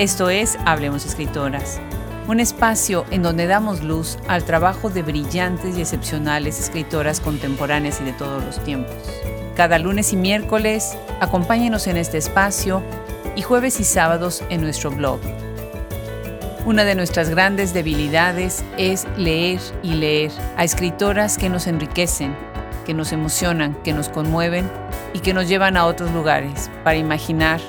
Esto es Hablemos Escritoras, un espacio en donde damos luz al trabajo de brillantes y excepcionales escritoras contemporáneas y de todos los tiempos. Cada lunes y miércoles, acompáñenos en este espacio y jueves y sábados en nuestro blog. Una de nuestras grandes debilidades es leer y leer a escritoras que nos enriquecen, que nos emocionan, que nos conmueven y que nos llevan a otros lugares para imaginar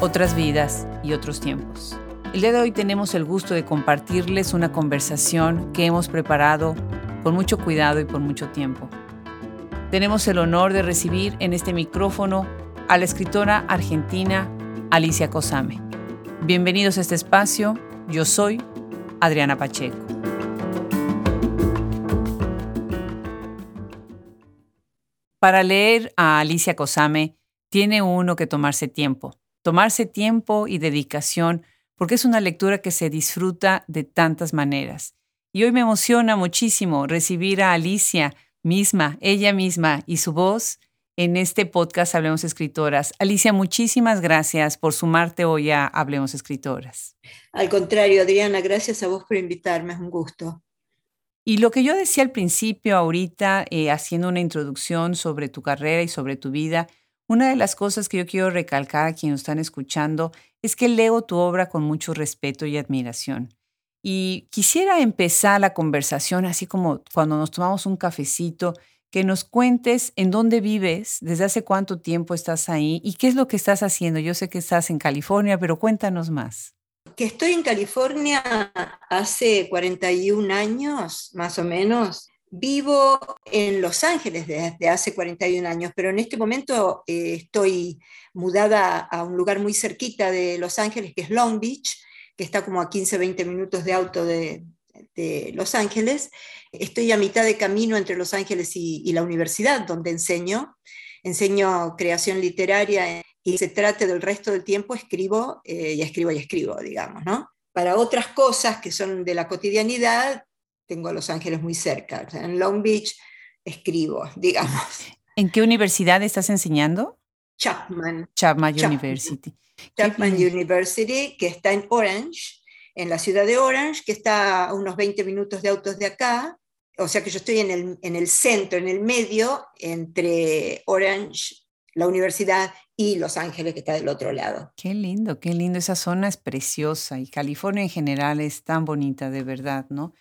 otras vidas y otros tiempos. El día de hoy tenemos el gusto de compartirles una conversación que hemos preparado con mucho cuidado y por mucho tiempo. Tenemos el honor de recibir en este micrófono a la escritora argentina Alicia Cosame. Bienvenidos a este espacio. Yo soy Adriana Pacheco. Para leer a Alicia Cosame tiene uno que tomarse tiempo tomarse tiempo y dedicación, porque es una lectura que se disfruta de tantas maneras. Y hoy me emociona muchísimo recibir a Alicia misma, ella misma y su voz en este podcast Hablemos Escritoras. Alicia, muchísimas gracias por sumarte hoy a Hablemos Escritoras. Al contrario, Adriana, gracias a vos por invitarme, es un gusto. Y lo que yo decía al principio, ahorita, eh, haciendo una introducción sobre tu carrera y sobre tu vida, una de las cosas que yo quiero recalcar a quienes están escuchando es que leo tu obra con mucho respeto y admiración. Y quisiera empezar la conversación así como cuando nos tomamos un cafecito, que nos cuentes en dónde vives, desde hace cuánto tiempo estás ahí y qué es lo que estás haciendo. Yo sé que estás en California, pero cuéntanos más. Que estoy en California hace 41 años, más o menos, Vivo en Los Ángeles desde hace 41 años, pero en este momento eh, estoy mudada a un lugar muy cerquita de Los Ángeles, que es Long Beach, que está como a 15, 20 minutos de auto de, Los Ángeles. Estoy a mitad de camino entre Los Ángeles y, la universidad, donde enseño. Enseño creación literaria y se trate del resto del tiempo, escribo eh, y escribo y escribo, digamos, ¿no? Para otras cosas que son de la cotidianidad, tengo a Los Ángeles muy cerca. En Long Beach escribo, digamos. ¿En qué universidad estás enseñando? Chapman. Chapman, University. Chapman University, que está en Orange, en la ciudad de Orange, que está a unos 20 minutos de autos de acá. O sea que yo estoy en el, en el centro, en el medio, entre Orange, la universidad, y Los Ángeles, que está del otro lado. Qué lindo, qué lindo. Esa zona es preciosa y California en general es tan bonita, de verdad, ¿no?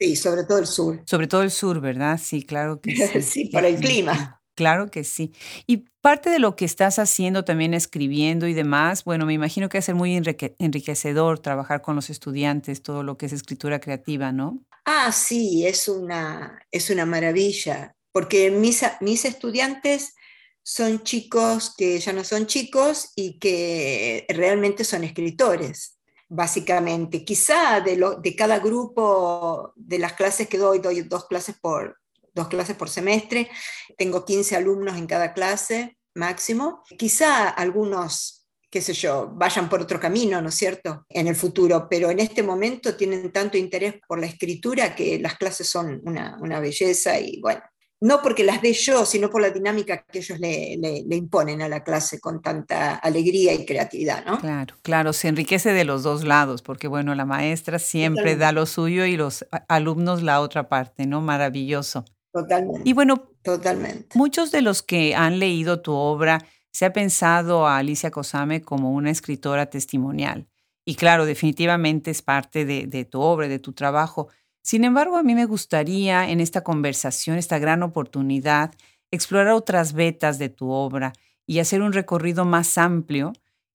Sí, sobre todo el sur. Sobre todo el sur, ¿verdad? Sí, claro que sí. sí, para el clima. Claro que sí. Y parte de lo que estás haciendo también escribiendo y demás, bueno, me imagino que va a ser muy enriquecedor trabajar con los estudiantes, todo lo que es escritura creativa, ¿no? Ah, sí, es una, es una maravilla, porque mis, mis estudiantes son chicos que ya no son chicos y que realmente son escritores básicamente. Quizá de, lo, de cada grupo de las clases que doy, doy dos clases por, dos clases por semestre, tengo 15 alumnos en cada clase máximo. Quizá algunos, qué sé yo, vayan por otro camino, ¿no es cierto?, en el futuro, pero en este momento tienen tanto interés por la escritura que las clases son una, una belleza y bueno, no porque las dé yo, sino por la dinámica que ellos le, imponen a la clase con tanta alegría y creatividad, ¿no? Claro, claro, se enriquece de los dos lados, porque bueno, la maestra siempre da lo suyo y los alumnos la otra parte, ¿no? Maravilloso. Totalmente. Y bueno, totalmente. Muchos de los que han leído tu obra se ha pensado a Alicia Cosame como una escritora testimonial. Y claro, definitivamente es parte de, de tu obra, de tu trabajo. Sin embargo, a mí me gustaría en esta conversación, esta gran oportunidad, explorar otras vetas de tu obra y hacer un recorrido más amplio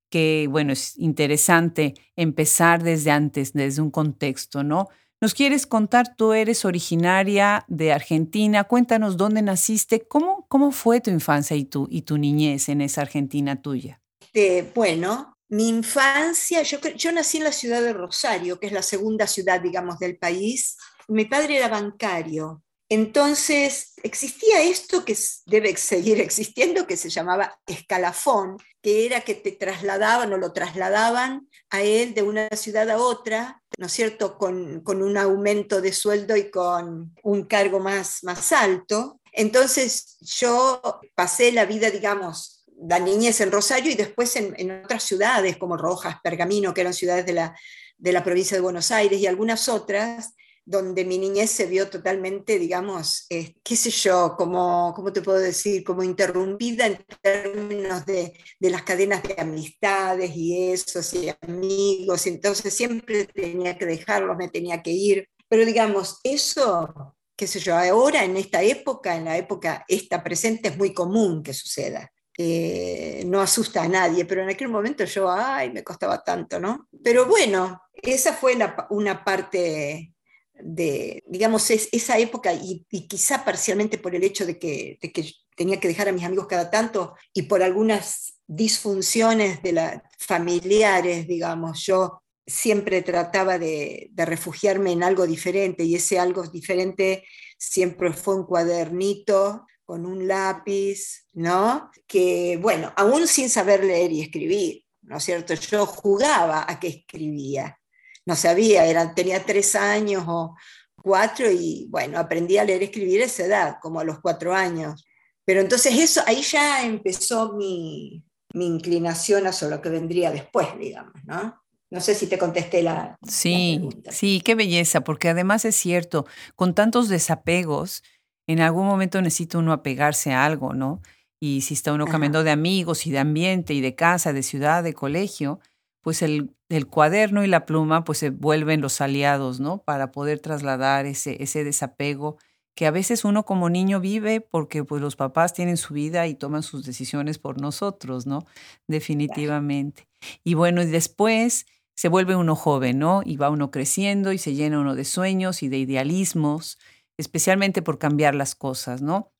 que, bueno, es interesante empezar desde antes, desde un contexto, ¿no? ¿Nos quieres contar? Tú eres originaria de Argentina. Cuéntanos dónde naciste. ¿Cómo, cómo fue tu infancia y tu, y tu niñez en esa Argentina tuya? Eh, bueno, mi infancia, yo, yo nací en la ciudad de Rosario, que es la segunda ciudad, digamos, del país. Mi padre era bancario. Entonces, existía esto que debe seguir existiendo, que se llamaba escalafón, que era que te trasladaban o lo trasladaban a él de una ciudad a otra, ¿no es cierto?, con, con un aumento de sueldo y con un cargo más, más alto. Entonces, yo pasé la vida, digamos, la niñez en Rosario y después en, otras ciudades como Rojas, Pergamino, que eran ciudades de la, de la provincia de Buenos Aires y algunas otras, donde mi niñez se vio totalmente, digamos, eh, qué sé yo, como, ¿cómo te puedo decir? Como interrumpida en términos de, de, las cadenas de amistades y esos y amigos, entonces siempre tenía que dejarlos, me tenía que ir. Pero digamos, eso, qué sé yo, ahora en esta época, en la época esta presente, es muy común que suceda. Eh, no asusta a nadie, pero en aquel momento yo, ay, me costaba tanto, ¿no? Pero bueno, esa fue una parte de, digamos, es, esa época y, quizá parcialmente por el hecho de que, que, tenía que dejar a mis amigos cada tanto y por algunas disfunciones de la, familiares, digamos, yo siempre trataba de, de, refugiarme en algo diferente y ese algo diferente siempre fue un cuadernito con un lápiz, ¿no? Que, bueno, aún sin saber leer y escribir, ¿no es cierto? Yo jugaba a que escribía no sabía, era, tenía tres años o cuatro y bueno, aprendí a leer y escribir a esa edad, como a los cuatro años. Pero entonces eso, ahí ya empezó mi, mi inclinación hacia lo que vendría después, digamos, ¿no? No sé si te contesté la. Sí, sí, qué belleza, porque además es cierto, con tantos desapegos, en algún momento necesita uno apegarse a algo, ¿no? Y si está uno cambiando de amigos y de ambiente y de casa, de ciudad, de colegio, pues el, cuaderno y la pluma pues se vuelven los aliados, ¿no? Para poder trasladar ese, ese desapego que a veces uno como niño vive porque pues los papás tienen su vida y toman sus decisiones por nosotros, ¿no? Definitivamente. Y bueno, y después se vuelve uno joven, ¿no? Y va uno creciendo y se llena uno de sueños y de idealismos, especialmente por cambiar las cosas, ¿no?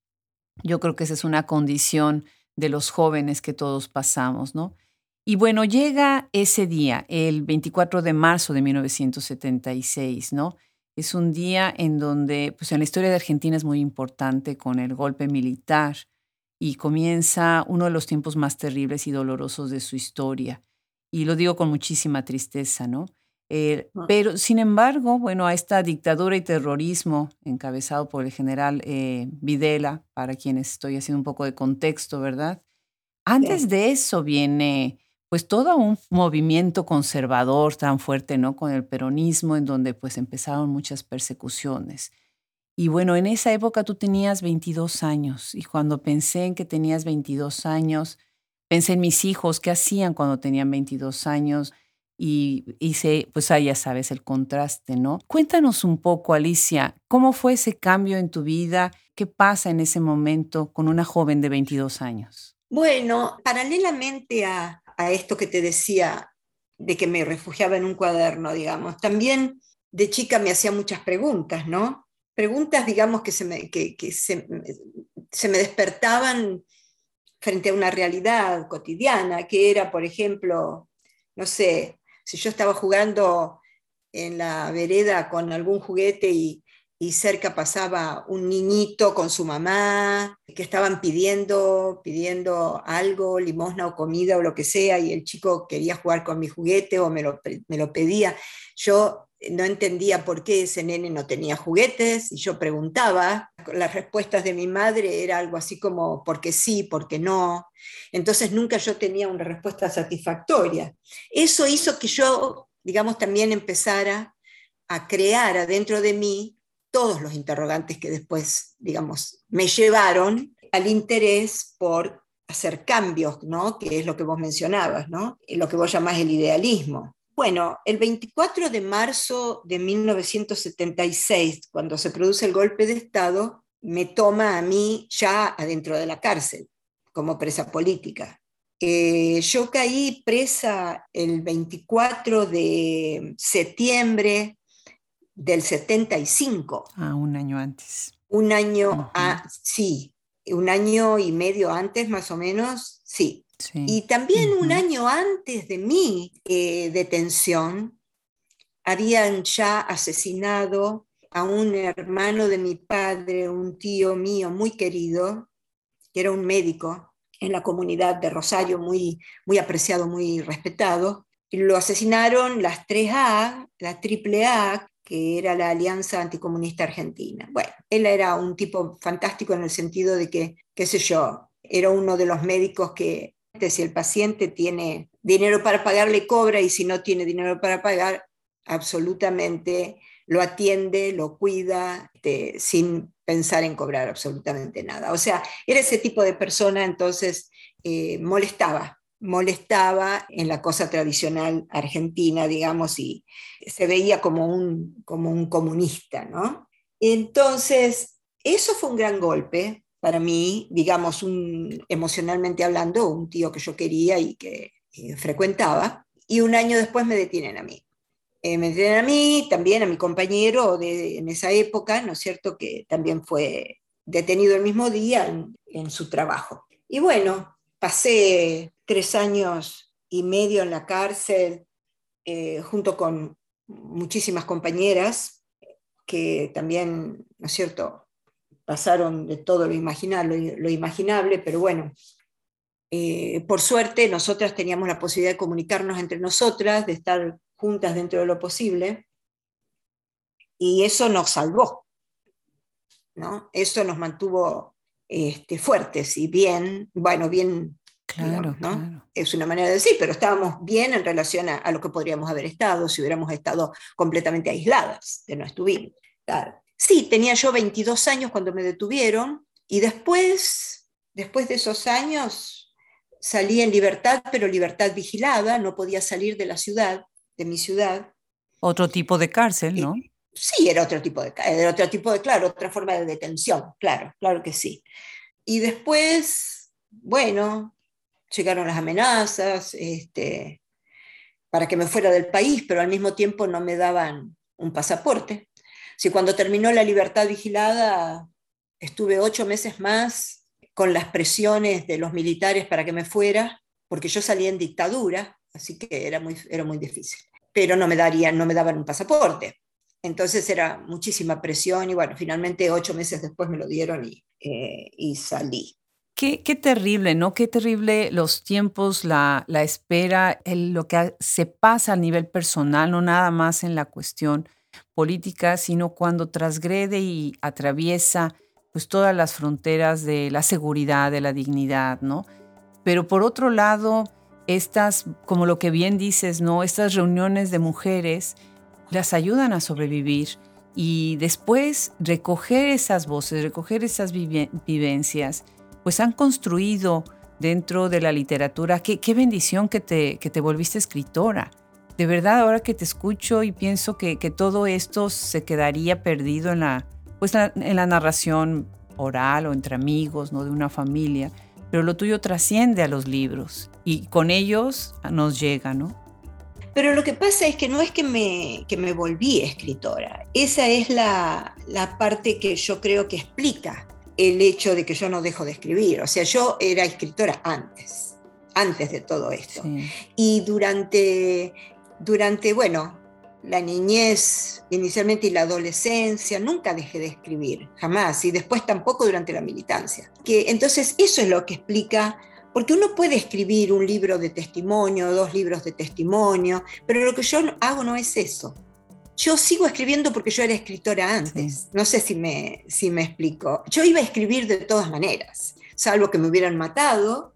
Yo creo que esa es una condición de los jóvenes que todos pasamos, ¿no? Y bueno, llega ese día, el 24 de marzo de 1976, ¿no? Es un día en donde, pues en la historia de Argentina es muy importante con el golpe militar y comienza uno de los tiempos más terribles y dolorosos de su historia. Y lo digo con muchísima tristeza, ¿no? Eh, ah. pero, sin embargo, bueno, a esta dictadura y terrorismo encabezado por el general eh, Videla, para quienes estoy haciendo un poco de contexto, ¿verdad? Antes de eso viene pues todo un movimiento conservador tan fuerte, ¿no? Con el peronismo, en donde pues empezaron muchas persecuciones. Y bueno, en esa época tú tenías 22 años y cuando pensé en que tenías 22 años, pensé en mis hijos, qué hacían cuando tenían 22 años y hice, pues ahí ya sabes, el contraste, ¿no? Cuéntanos un poco, Alicia, ¿cómo fue ese cambio en tu vida? ¿Qué pasa en ese momento con una joven de 22 años? Bueno, paralelamente a, a esto que te decía de que me refugiaba en un cuaderno, digamos. También de chica me hacía muchas preguntas, ¿no? Preguntas, digamos, que se que, se, se me despertaban frente a una realidad cotidiana, que era, por ejemplo, no sé, si yo estaba jugando en la vereda con algún juguete y, cerca pasaba un niñito con su mamá, que estaban pidiendo, pidiendo algo, limosna o comida o lo que sea, y el chico quería jugar con mi juguete o me lo, me lo pedía. Yo no entendía por qué ese nene no tenía juguetes y yo preguntaba. Las respuestas de mi madre era algo así como porque sí, porque no. Entonces nunca yo tenía una respuesta satisfactoria. Eso hizo que yo, digamos, también empezara a crear adentro de mí todos los interrogantes que después, digamos, me llevaron al interés por hacer cambios, ¿no? Que es lo que vos mencionabas, ¿no? Lo que vos llamás el idealismo. Bueno, el 24 de marzo de 1976, cuando se produce el golpe de Estado, me toma a mí ya adentro de la cárcel, como presa política. Eh, yo caí presa el 24 de septiembre del 75. Ah, un año antes. Un año, sí, un año y medio antes más o menos, sí. Y también un año antes de mi eh, detención, habían ya asesinado a un hermano de mi padre, un tío mío muy querido, que era un médico en la comunidad de Rosario, muy, muy apreciado, muy respetado. Y lo asesinaron las 3A, la AAA, que era la Alianza Anticomunista Argentina. Bueno, él era un tipo fantástico en el sentido de que, qué sé yo, era uno de los médicos que si el paciente tiene dinero para pagar, le cobra y si no tiene dinero para pagar, absolutamente lo atiende, lo cuida, este, sin pensar en cobrar absolutamente nada. O sea, era ese tipo de persona, entonces eh, molestaba, molestaba en la cosa tradicional argentina, digamos, y se veía como un, como un comunista, ¿no? Entonces, eso fue un gran golpe para mí, digamos, emocionalmente hablando, un tío que yo quería y que frecuentaba, y un año después me detienen a mí. Eh, me detienen a mí, también a mi compañero de, en esa época, ¿no es cierto?, que también fue detenido el mismo día en, su trabajo. Y bueno, pasé tres años y medio en la cárcel eh, junto con muchísimas compañeras que también, ¿no es cierto?, pasaron de todo lo imaginable, lo, imaginable pero bueno, eh, por suerte nosotras teníamos la posibilidad de comunicarnos entre nosotras, de estar juntas dentro de lo posible, y eso nos salvó, ¿no? Eso nos mantuvo este, fuertes y bien, bueno, bien, claro, ¿no? Es una manera de decir, pero estábamos bien en relación a, lo que podríamos haber estado si hubiéramos estado completamente aisladas, que no estuvimos. Claro. Sí, tenía yo 22 años cuando me detuvieron y después, después de esos años, salí en libertad, pero libertad vigilada, no podía salir de la ciudad, de mi ciudad. Otro tipo de cárcel, ¿no? sí, era otro tipo de, era otro tipo de, claro, otra forma de detención, claro, claro que sí. Y después, bueno, llegaron las amenazas, este, para que me fuera del país, pero al mismo tiempo no me daban un pasaporte. Si cuando terminó la libertad vigilada estuve ocho meses más con las presiones de los militares para que me fuera, porque yo salí en dictadura, así que era muy, era muy difícil. Pero no me, darían, no me daban un pasaporte. Entonces era muchísima presión y bueno, finalmente ocho meses después me lo dieron y, eh, salí. Qué, terrible, ¿no? Qué terrible los tiempos, la, espera, lo que se pasa a nivel personal, no nada más en la cuestión política, sino cuando transgrede y atraviesa pues todas las fronteras de la seguridad, de la dignidad, ¿no? Pero por otro lado, estas, como lo que bien dices, ¿no? Estas reuniones de mujeres las ayudan a sobrevivir y después recoger esas voces, recoger esas vivencias, pues han construido dentro de la literatura, qué, qué bendición que te, que te volviste escritora de verdad ahora que te escucho y pienso que, todo esto se quedaría perdido en la, pues en la narración oral o entre amigos, ¿no? de una familia, pero lo tuyo trasciende a los libros y con ellos nos llega, ¿no? Pero lo que pasa es que no es que me, que me volví escritora, esa es la, la parte que yo creo que explica el hecho de que yo no dejo de escribir, o sea, yo era escritora antes, antes de todo esto. Y durante durante, bueno, la niñez inicialmente y la adolescencia, nunca dejé de escribir, jamás, y después tampoco durante la militancia. Que, entonces, eso es lo que explica, porque uno puede escribir un libro de testimonio, dos libros de testimonio, pero lo que yo hago no es eso. Yo sigo escribiendo porque yo era escritora antes, no sé si me, si me explico. Yo iba a escribir de todas maneras, salvo que me hubieran matado,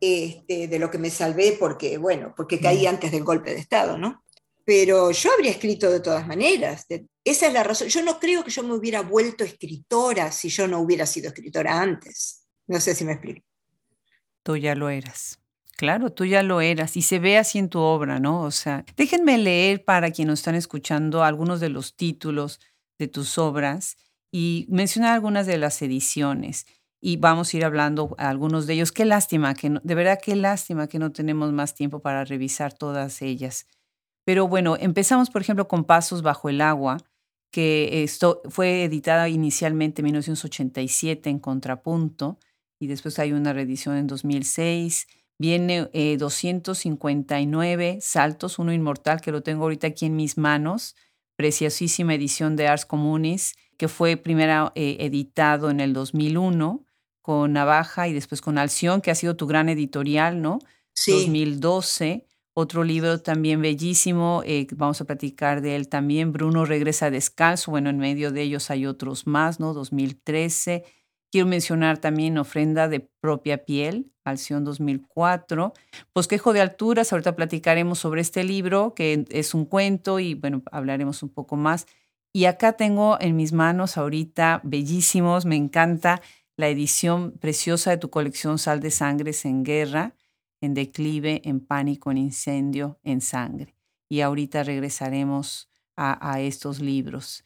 este, de lo que me salvé porque, bueno, porque caí mm. antes del golpe de Estado, ¿no? Pero yo habría escrito de todas maneras. esa es la razón. Yo no creo que yo me hubiera vuelto escritora si yo no hubiera sido escritora antes. No sé si me explico. Tú ya lo eras. Claro, tú ya lo eras y se ve así en tu obra, ¿no? O sea, déjenme leer para quienes nos están escuchando algunos de los títulos de tus obras y mencionar algunas de las ediciones y vamos a ir hablando algunos de ellos. Qué lástima, que de verdad qué lástima que no tenemos más tiempo para revisar todas ellas. Pero bueno, empezamos por ejemplo con Pasos bajo el agua, que esto fue editada inicialmente en 1987 en Contrapunto y después hay una reedición en 2006. Viene 259 eh, Saltos, uno inmortal que lo tengo ahorita aquí en mis manos, preciosísima edición de Ars Communis, que fue primero eh, editado en el 2001 con Navaja y después con Alción, que ha sido tu gran editorial, ¿no? Sí. 2012. Otro libro también bellísimo, eh, vamos a platicar de él también, Bruno regresa descalzo, bueno, en medio de ellos hay otros más, ¿no? 2013. Quiero mencionar también Ofrenda de propia piel, Alción 2004. Bosquejo de alturas, ahorita platicaremos sobre este libro, que es un cuento y bueno, hablaremos un poco más. Y acá tengo en mis manos ahorita, bellísimos, me encanta la edición preciosa de tu colección Sal de Sangres en Guerra, en Declive, en Pánico, en Incendio, en Sangre. Y ahorita regresaremos a, estos libros.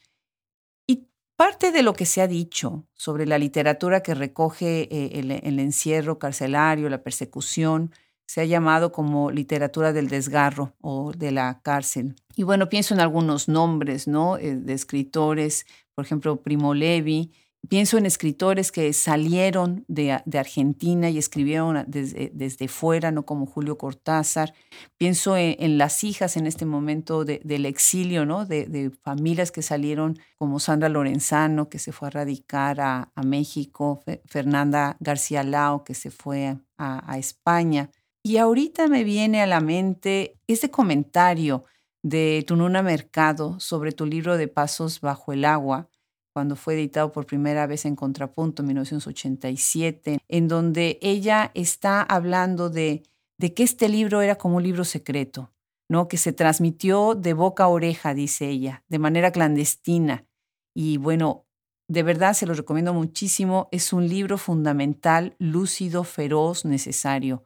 Parte de lo que se ha dicho sobre la literatura que recoge eh, el, encierro carcelario, la persecución, se ha llamado como literatura del desgarro o de la cárcel. Y bueno, pienso en algunos nombres, ¿no? Eh, de escritores, por ejemplo, Primo Levi, Pienso en escritores que salieron de, Argentina y escribieron desde, desde, fuera, no como Julio Cortázar. Pienso en, las hijas en este momento del exilio, ¿no? De, familias que salieron como Sandra Lorenzano, que se fue a radicar a, México, Fernanda García Lao, que se fue a, a España. Y ahorita me viene a la mente este comentario de Tununa Mercado sobre tu libro de Pasos bajo el agua, cuando fue editado por primera vez en Contrapunto en 1987, en donde ella está hablando de, que este libro era como un libro secreto, ¿no? que se transmitió de boca a oreja, dice ella, de manera clandestina. Y bueno, de verdad se lo recomiendo muchísimo. Es un libro fundamental, lúcido, feroz, necesario.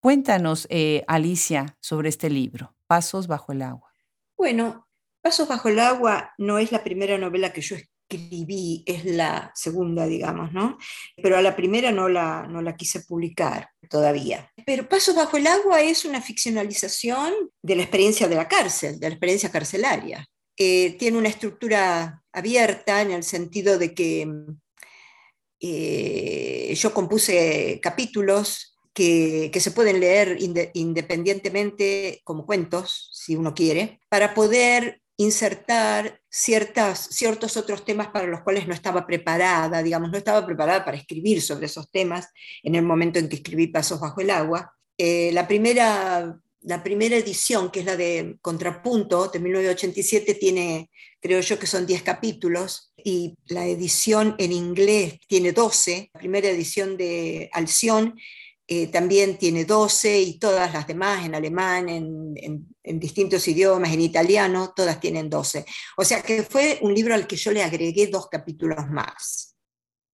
Cuéntanos, eh, Alicia, sobre este libro, Pasos bajo el agua. Bueno, Pasos bajo el agua no es la primera novela que yo es la segunda, digamos, ¿no? Pero a la primera no la, no la quise publicar todavía. Pero Pasos bajo el agua es una ficcionalización de la experiencia de la cárcel, de la experiencia carcelaria. Eh, tiene una estructura abierta en el sentido de que eh, yo compuse capítulos que, que, se pueden leer independientemente como cuentos, si uno quiere, para poder insertar ciertas, ciertos otros temas para los cuales no estaba preparada, digamos, no estaba preparada para escribir sobre esos temas en el momento en que escribí Pasos bajo el agua. Eh, la, primera, la primera edición, que es la de Contrapunto, de 1987, tiene, creo yo que son 10 capítulos, y la edición en inglés tiene 12, la primera edición de Alción eh, también tiene 12 y todas las demás en alemán, en, distintos idiomas, en italiano, todas tienen 12. O sea que fue un libro al que yo le agregué dos capítulos más.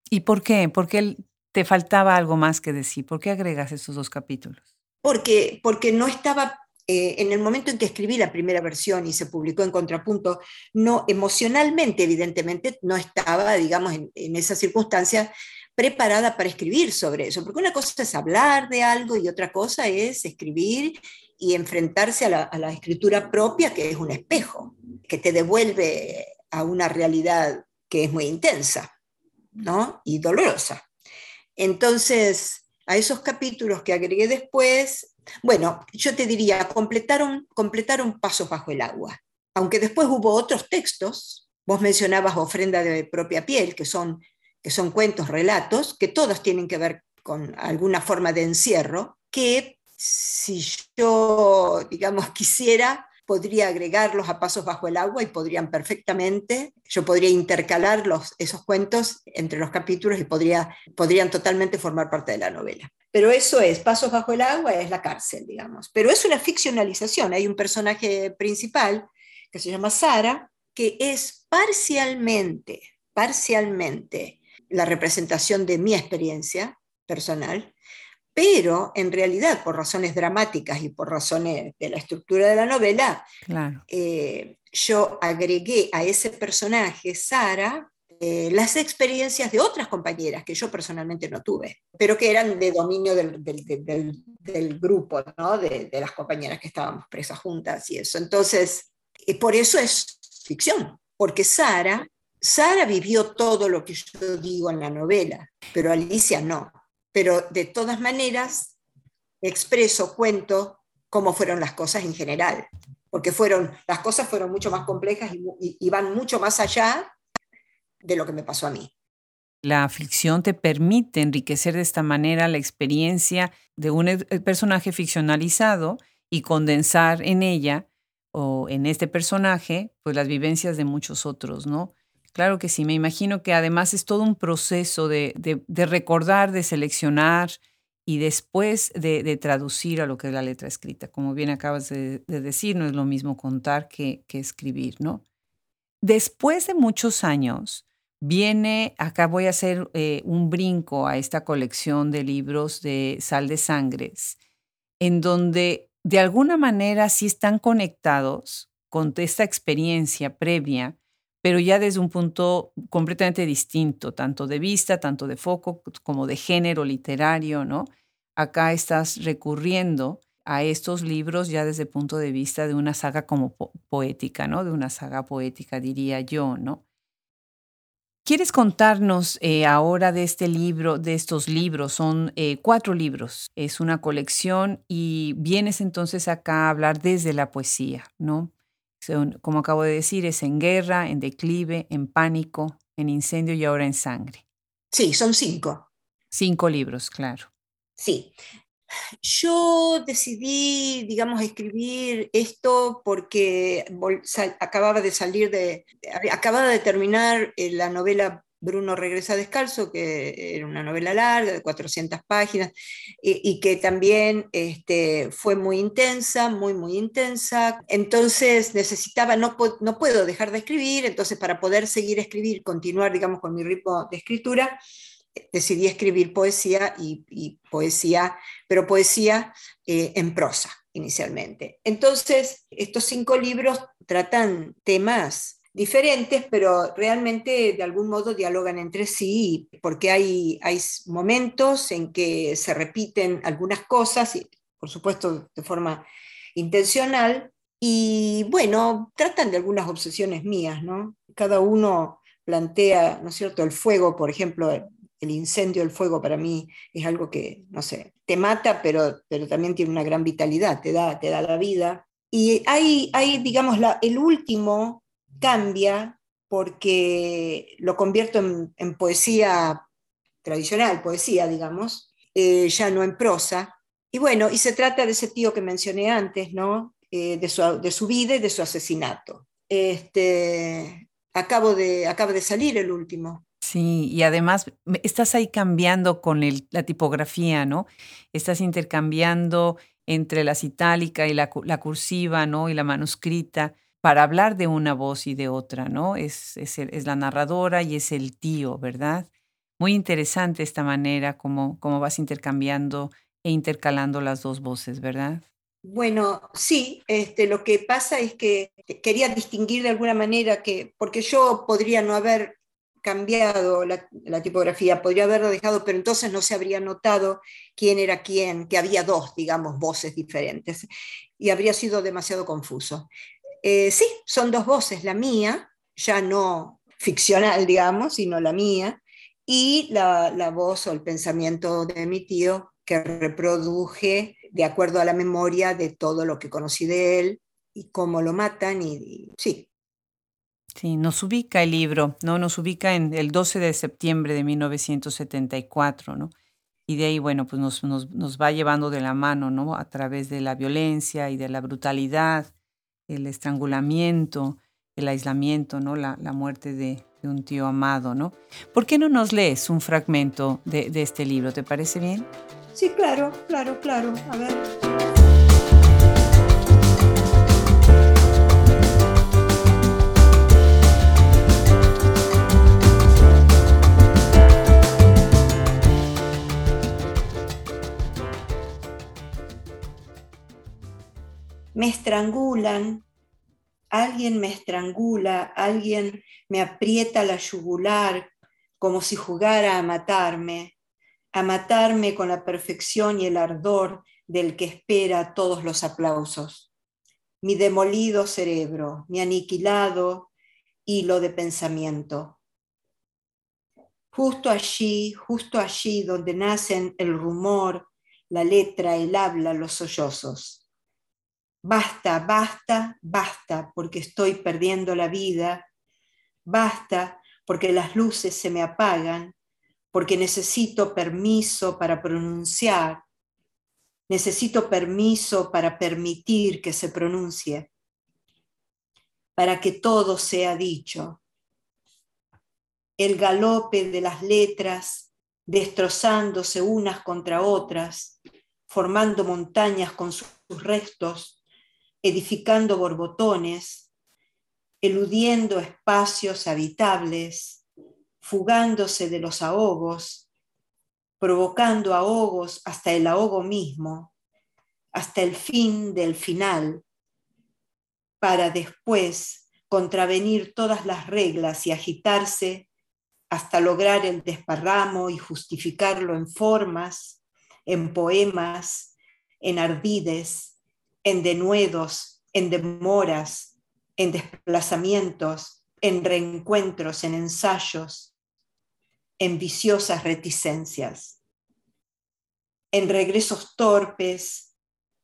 ¿Y por qué? ¿Por qué te faltaba algo más que decir? ¿Por qué agregas esos dos capítulos? Porque, porque no estaba, eh, en el momento en que escribí la primera versión y se publicó en Contrapunto, no, emocionalmente, evidentemente, no estaba, digamos, en, en esa circunstancia preparada para escribir sobre eso, porque una cosa es hablar de algo y otra cosa es escribir y enfrentarse a la, escritura propia, que es un espejo, que te devuelve a una realidad que es muy intensa ¿no? y dolorosa. Entonces, a esos capítulos que agregué después, bueno, yo te diría, completaron, completaron Pasos bajo el agua, aunque después hubo otros textos, vos mencionabas Ofrenda de propia piel, que son que son cuentos, relatos, que todos tienen que ver con alguna forma de encierro, que si yo, digamos, quisiera, podría agregarlos a pasos bajo el agua y podrían perfectamente, yo podría intercalar los, esos cuentos entre los capítulos y podría, podrían totalmente formar parte de la novela. Pero eso es, Pasos bajo el agua es la cárcel, digamos. Pero es una ficcionalización, hay un personaje principal que se llama Sara, que es parcialmente, parcialmente la representación de mi experiencia personal, pero en realidad por razones dramáticas y por razones de la estructura de la novela, eh, yo agregué a ese personaje, Sara, eh, las experiencias de otras compañeras que yo personalmente no tuve, pero que eran de dominio del, grupo, ¿no? de, las compañeras que estábamos presas juntas y eso. Entonces, eh, por eso es ficción, porque Sara Sara vivió todo lo que yo digo en la novela, pero Alicia no. Pero de todas maneras, expreso, cuento cómo fueron las cosas en general, porque fueron, las cosas fueron mucho más complejas y, van mucho más allá de lo que me pasó a mí. La ficción te permite enriquecer de esta manera la experiencia de un personaje ficcionalizado y condensar en ella o en este personaje pues las vivencias de muchos otros, ¿no? Claro que sí. Me imagino que además es todo un proceso de, recordar, de seleccionar y después de, traducir a lo que es la letra escrita. Como bien acabas de, decir, no es lo mismo contar que, escribir, ¿no? Después de muchos años, viene, acá voy a hacer eh, un brinco a esta colección de libros de Sal de Sangres, en donde de alguna manera sí están conectados con esta experiencia previa, pero ya desde un punto completamente distinto, tanto de vista, tanto de foco, como de género literario, ¿no? Acá estás recurriendo a estos libros ya desde el punto de vista de una saga como poética, ¿no? De una saga poética, diría yo, ¿no? ¿Quieres contarnos eh, ahora de este libro, de estos libros? Son eh, cuatro libros, es una colección y vienes entonces acá a hablar desde la poesía, ¿no? Como acabo de decir, es en guerra, en declive, en pánico, en incendio y ahora en sangre. Sí, son cinco. Cinco libros, claro. Sí. Yo decidí, digamos, escribir esto porque acababa de salir de, acababa de terminar eh, la novela Bruno regresa descalzo, que era una novela larga de 400 páginas y, que también este, fue muy intensa, muy, muy intensa. Entonces necesitaba, no, no puedo dejar de escribir, entonces para poder seguir escribir, continuar, digamos, con mi ritmo de escritura, decidí escribir poesía y, poesía, pero poesía eh, en prosa inicialmente. Entonces, estos cinco libros tratan temas diferentes, pero realmente de algún modo dialogan entre sí, porque hay, hay momentos en que se repiten algunas cosas, y por supuesto de forma intencional, y bueno, tratan de algunas obsesiones mías, ¿no? Cada uno plantea, ¿no es cierto?, el fuego, por ejemplo, el incendio, el fuego para mí es algo que, no sé, te mata, pero, pero también tiene una gran vitalidad, te da, te da la vida. Y hay, hay digamos, la, el último cambia porque lo convierto en, poesía tradicional, poesía, digamos, eh, ya no en prosa. Y bueno, y se trata de ese tío que mencioné antes, ¿no? Eh, de, su, de, su, vida y de su asesinato. Este, acabo de, acaba de salir el último. Sí, y además estás ahí cambiando con la tipografía, ¿no? Estás intercambiando entre las itálica y la, cursiva, ¿no? Y la manuscrita para hablar de una voz y de otra, ¿no? Es, es, la narradora y es el tío, ¿verdad? Muy interesante esta manera como, como vas intercambiando e intercalando las dos voces, ¿verdad? Bueno, sí, este, lo que pasa es que quería distinguir de alguna manera que, porque yo podría no haber cambiado la, tipografía, podría haberlo dejado, pero entonces no se habría notado quién era quién, que había dos, digamos, voces diferentes, y habría sido demasiado confuso. Eh, sí, son dos voces, la mía, ya no ficcional, digamos, sino la mía, y la, voz o el pensamiento de mi tío que reproduje de acuerdo a la memoria de todo lo que conocí de él y cómo lo matan, y sí, Sí, nos ubica el libro, ¿no? Nos ubica en el 12 de septiembre de 1974, ¿no? Y de ahí, bueno, pues nos, nos, nos, va llevando de la mano, ¿no? A través de la violencia y de la brutalidad, el estrangulamiento, el aislamiento, ¿no? La, la muerte de, un tío amado, ¿no? ¿Por qué no nos lees un fragmento de, de este libro? ¿Te parece bien? Sí, claro, claro, claro. A ver. Me estrangulan, alguien me estrangula, alguien me aprieta la yugular como si jugara a matarme, a matarme con la perfección y el ardor del que espera todos los aplausos. Mi demolido cerebro, mi aniquilado hilo de pensamiento. Justo allí, justo allí donde nacen el rumor, la letra, el habla, los sollozos Basta, basta, basta, porque estoy perdiendo la vida. Basta, porque las luces se me apagan, porque necesito permiso para pronunciar. Necesito permiso para permitir que se pronuncie, para que todo sea dicho. el galope de las letras, destrozándose unas contra otras, formando montañas con sus restos, edificando borbotones, eludiendo espacios habitables, fugándose de los ahogos, provocando ahogos hasta el ahogo mismo, hasta el fin del final, para después contravenir todas las reglas y agitarse hasta lograr el desparramo y justificarlo en formas, en poemas, en ardides, en denuedos, en demoras, en desplazamientos, en reencuentros, en ensayos, en viciosas reticencias, en regresos torpes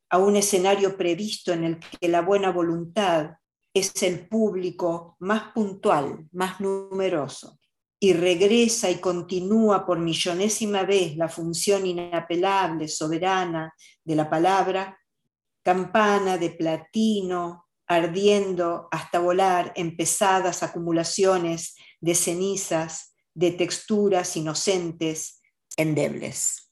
a un escenario previsto en el que la buena voluntad es el público más puntual, más numeroso, y regresa y continúa por millonésima vez la función inapelable, soberana de la palabra, campana de platino, ardiendo hasta volar en pesadas acumulaciones de cenizas, de texturas inocentes, endebles.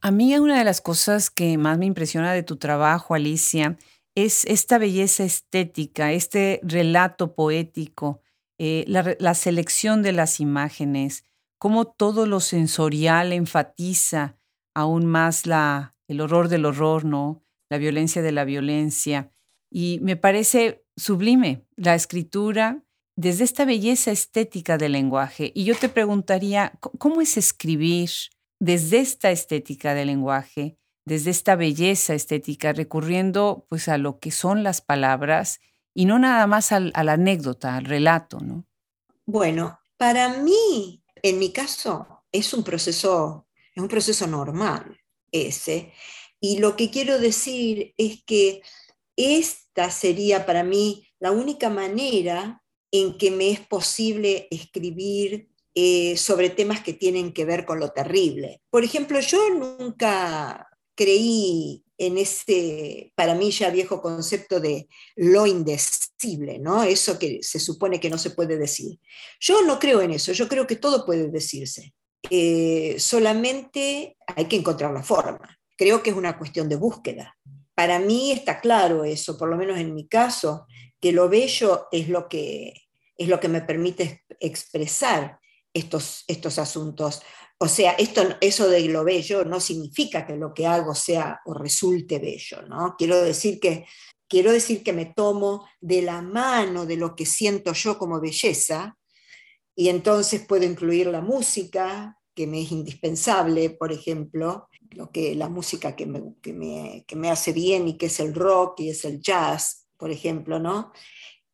A mí una de las cosas que más me impresiona de tu trabajo, Alicia, es esta belleza estética, este relato poético, eh, la, selección de las imágenes, cómo todo lo sensorial enfatiza aún más la, el horror del horror, ¿no? La violencia de la violencia. Y me parece sublime la escritura desde esta belleza estética del lenguaje. Y yo te preguntaría, ¿cómo es escribir desde esta estética del lenguaje, desde esta belleza estética, recurriendo pues a lo que son las palabras y no nada más a la anécdota, al relato, ¿no? Bueno, para mí, en mi caso, es un proceso, es un proceso normal Y lo que quiero decir es que esta sería para mí la única manera en que me es posible escribir eh, sobre temas que tienen que ver con lo terrible. Por ejemplo, yo nunca creí en ese, para mí ya viejo concepto de lo indecible, ¿no? Eso que se supone que no se puede decir. Yo no creo en eso, yo creo que todo puede decirse. Eh, solamente hay que encontrar la forma. Creo que es una cuestión de búsqueda. Para mí está claro eso, por lo menos en mi caso, que lo bello es lo que es lo que me permite expresar estos, estos asuntos. O sea, esto, eso de lo bello no significa que lo que hago sea o resulte bello, ¿no? Quiero decir que, quiero decir que me tomo de la mano de lo que siento yo como belleza y entonces puedo incluir la música, que me es indispensable, por ejemplo, lo que, la música que me, que me, que me hace bien y que es el rock y es el jazz, por ejemplo, ¿no?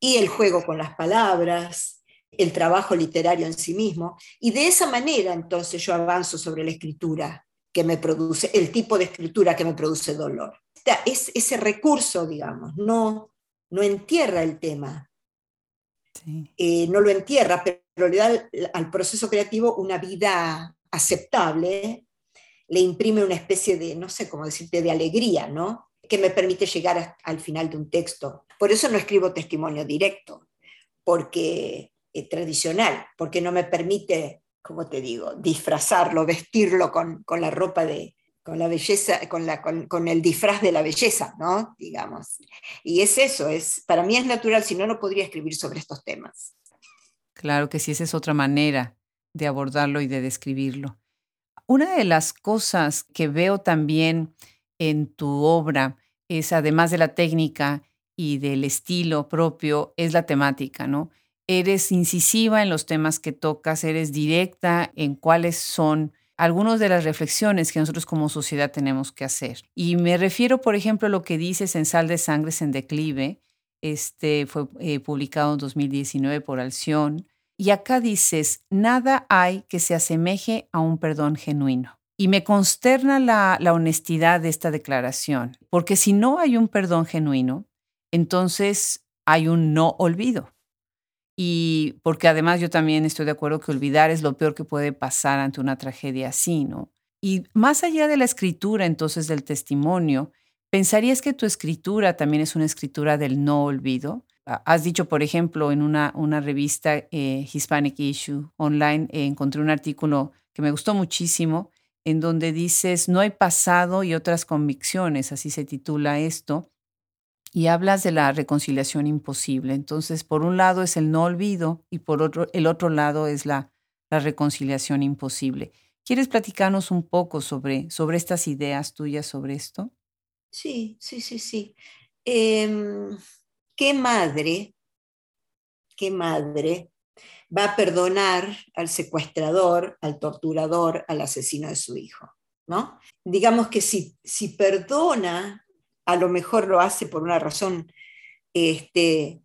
y el juego con las palabras, el trabajo literario en sí mismo. Y de esa manera entonces yo avanzo sobre la escritura que me produce, el tipo de escritura que me produce dolor. Es ese recurso, digamos, no, no entierra el tema, eh, no lo entierra, pero le da al proceso creativo una vida aceptable, le imprime una especie de, no sé cómo decirte, de alegría, ¿no? que me permite llegar al final de un texto. Por eso no escribo testimonio directo, porque es tradicional, porque no me permite, como te digo, disfrazarlo, vestirlo con, la ropa de, con la belleza, con, la, con, el disfraz de la belleza, ¿no? Digamos. Y es eso, es, para mí es natural, si no, no podría escribir sobre estos temas. Claro que sí, esa es otra manera de abordarlo y de describirlo. Una de las cosas que veo también en tu obra es, además de la técnica y del estilo propio, es la temática, ¿no? Eres incisiva en los temas que tocas, eres directa en cuáles son algunas de las reflexiones que nosotros como sociedad tenemos que hacer. Y me refiero, por ejemplo, a lo que dices en Sal de Sangres en Declive, este fue eh, publicado en 2019 por Alción, y acá dices, nada hay que se asemeje a un perdón genuino. Y me consterna la, honestidad de esta declaración, porque si no hay un perdón genuino, entonces hay un no olvido. Y porque además yo también estoy de acuerdo que olvidar es lo peor que puede pasar ante una tragedia así, ¿no? Y más allá de la escritura, entonces, del testimonio, ¿pensarías que tu escritura también es una escritura del no olvido? Has dicho, por ejemplo, en una, una revista eh, Hispanic Issue online, eh, encontré un artículo que me gustó muchísimo, en donde dices, no hay pasado y otras convicciones, así se titula esto, y hablas de la reconciliación imposible. Entonces, por un lado es el no olvido y por otro, el otro lado es la, la reconciliación imposible. ¿Quieres platicarnos un poco sobre, sobre estas ideas tuyas sobre esto? Sí, sí, sí, sí. Em, ¿Qué madre, qué madre va a perdonar al secuestrador, al torturador, al asesino de su hijo? ¿no? Digamos que si, si perdona, a lo mejor lo hace por una razón, este,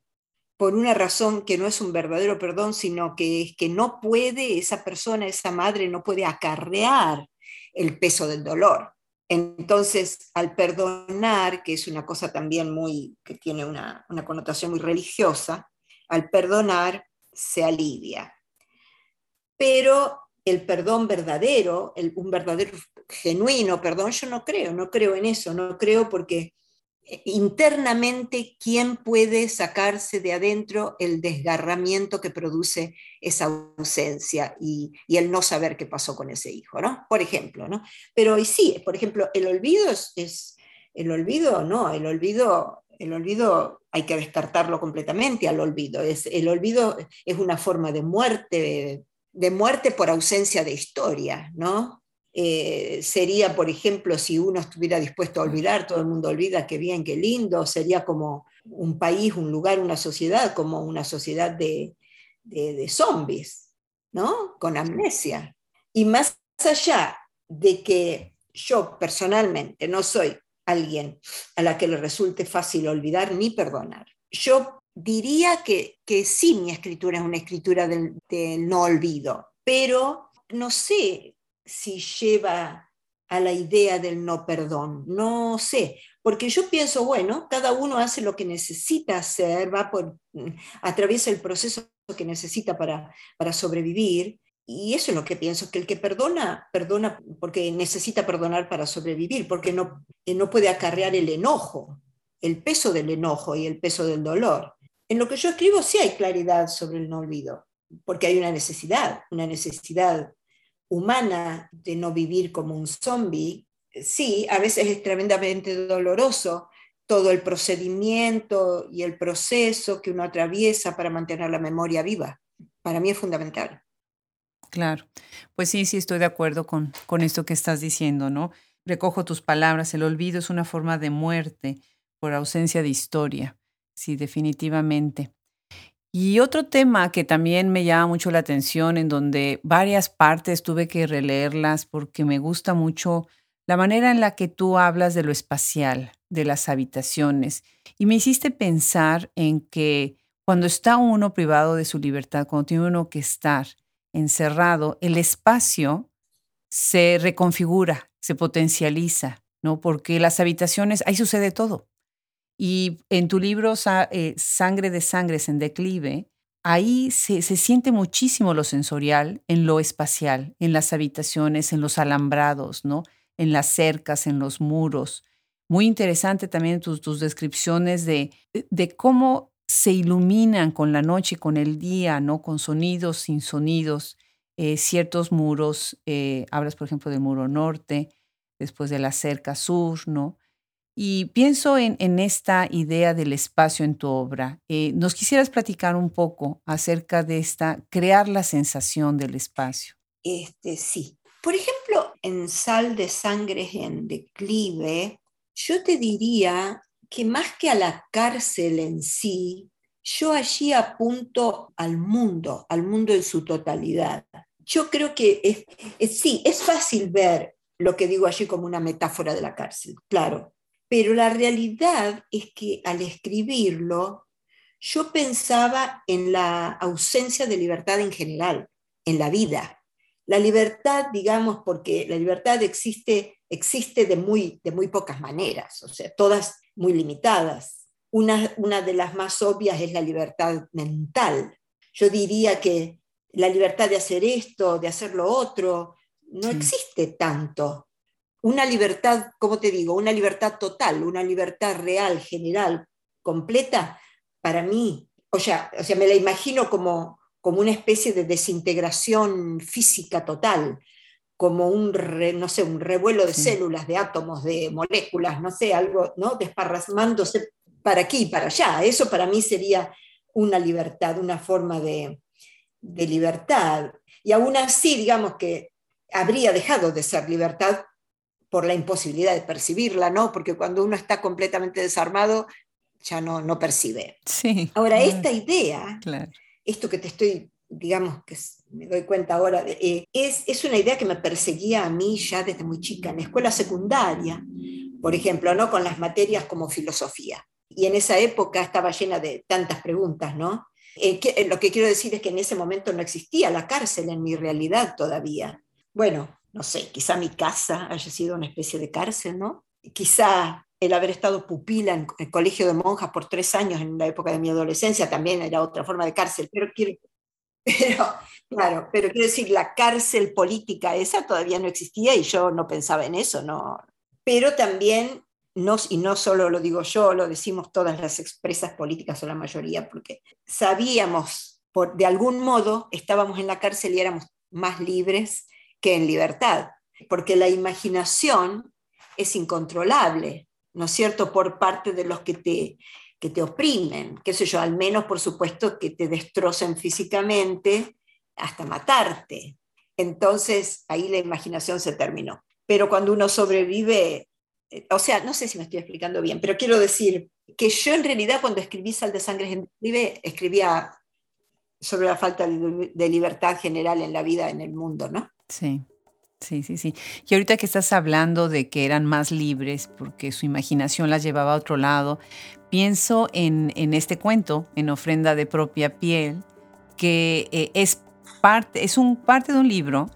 por una razón que no es un verdadero perdón, sino que es que no puede, esa persona, esa madre no puede acarrear el peso del dolor. Entonces, al perdonar, que es una cosa también muy, que tiene una, una connotación muy religiosa, al perdonar se alivia. Pero el perdón verdadero, el, un verdadero genuino perdón, yo no creo, no creo en eso, no creo porque internamente quién puede sacarse de adentro el desgarramiento que produce esa ausencia y, el no saber qué pasó con ese hijo, ¿no? Por ejemplo, ¿no? Pero y sí, por ejemplo, el olvido es, el olvido, no, el olvido, el olvido hay que descartarlo completamente al olvido. Es, el olvido es una forma de muerte, de muerte por ausencia de historia, ¿no? Eh, sería, por ejemplo, si uno estuviera dispuesto a olvidar, todo el mundo olvida, qué bien, qué lindo, sería como un país, un lugar, una sociedad, como una sociedad de, de, zombies, ¿no? Con amnesia. Y más allá de que yo personalmente no soy alguien a la que le resulte fácil olvidar ni perdonar, yo diría que, que sí mi escritura es una escritura del, del no olvido, pero no sé, si lleva a la idea del no perdón. No sé, porque yo pienso, bueno, cada uno hace lo que necesita hacer, va por, atraviesa el proceso que necesita para, para sobrevivir. Y eso es lo que pienso, que el que perdona, perdona porque necesita perdonar para sobrevivir, porque no, no puede acarrear el enojo, el peso del enojo y el peso del dolor. En lo que yo escribo sí hay claridad sobre el no olvido, porque hay una necesidad, una necesidad humana de no vivir como un zombie, sí, a veces es tremendamente doloroso todo el procedimiento y el proceso que uno atraviesa para mantener la memoria viva. Para mí es fundamental. Claro, pues sí, sí estoy de acuerdo con, con esto que estás diciendo, ¿no? Recojo tus palabras, el olvido es una forma de muerte por ausencia de historia, sí, definitivamente. Y otro tema que también me llama mucho la atención, en donde varias partes tuve que releerlas porque me gusta mucho la manera en la que tú hablas de lo espacial, de las habitaciones. Y me hiciste pensar en que cuando está uno privado de su libertad, cuando tiene uno que estar encerrado, el espacio se reconfigura, se potencializa, ¿no? Porque las habitaciones, ahí sucede todo. Y en tu libro eh, Sangre de Sangres en Declive, ahí se, siente muchísimo lo sensorial en lo espacial, en las habitaciones, en los alambrados, ¿no? en las cercas, en los muros. Muy interesante también tus, descripciones de, de cómo se iluminan con la noche y con el día, ¿no? Con sonidos, sin sonidos, eh, ciertos muros. Eh, hablas, por ejemplo, del muro norte, después de la cerca sur, ¿no? Y pienso en, esta idea del espacio en tu obra. Eh, ¿Nos quisieras platicar un poco acerca de esta, crear la sensación del espacio? Este, sí. Por ejemplo, en Sal de Sangre en Declive, yo te diría que más que a la cárcel en sí, yo allí apunto al mundo, al mundo en su totalidad. Yo creo que sí, es fácil ver lo que digo allí como una metáfora de la cárcel, claro, pero la realidad es que al escribirlo, yo pensaba en la ausencia de libertad en general, en la vida. La libertad, digamos, porque la libertad existe, existe de, muy, de muy pocas maneras, o sea, todas muy limitadas. Una, una de las más obvias es la libertad mental. Yo diría que la libertad de hacer esto, de hacer lo otro, no existe tanto una libertad, como te digo, una libertad total, una libertad real, general, completa, para mí, o sea, o sea me la imagino como, como una especie de desintegración física total, como un, no sé, un revuelo de células, de átomos, de moléculas, no sé, algo, ¿no? Desparramándose para aquí y para allá. Eso para mí sería una libertad, una forma de, de libertad. Y aún así, digamos que habría dejado de ser libertad por la imposibilidad de percibirla, ¿no? Porque cuando uno está completamente desarmado, ya no, no percibe. Sí. Ahora, esta idea, esto que te estoy, digamos, que me doy cuenta ahora, eh, es, es una idea que me perseguía a mí ya desde muy chica, en la escuela secundaria, por ejemplo, ¿no? Con las materias como filosofía. Y en esa época estaba llena de tantas preguntas, ¿no? Eh, eh, lo que quiero decir es que en ese momento no existía la cárcel en mi realidad todavía. Bueno, no sé, quizá mi casa haya sido una especie de cárcel, ¿no? Quizá el haber estado pupila en el colegio de monjas por tres años en la época de mi adolescencia también era otra forma de cárcel, pero quiero, claro, pero quiero decir, la cárcel política esa todavía no existía y yo no pensaba en eso, ¿no? Pero también, no, y no solo lo digo yo, lo decimos todas las expresas políticas o la mayoría, porque sabíamos, por, de algún modo, estábamos en la cárcel y éramos más libres que en libertad, porque la imaginación es incontrolable, ¿no es cierto?, por parte de los que te, que te oprimen, qué sé yo, al menos por supuesto que te destrocen físicamente hasta matarte. Entonces ahí la imaginación se terminó. Pero cuando uno sobrevive, eh, o sea, no sé si me estoy explicando bien, pero quiero decir que yo en realidad cuando escribí Sal de Sangre escribe, escribía sobre la falta de libertad general en la vida, en el mundo, ¿no? Sí. Sí, sí, sí. Y ahorita que estás hablando de que eran más libres porque su imaginación las llevaba a otro lado, pienso en, este cuento, en Ofrenda de propia piel, que eh, es, parte, es un, parte de un libro,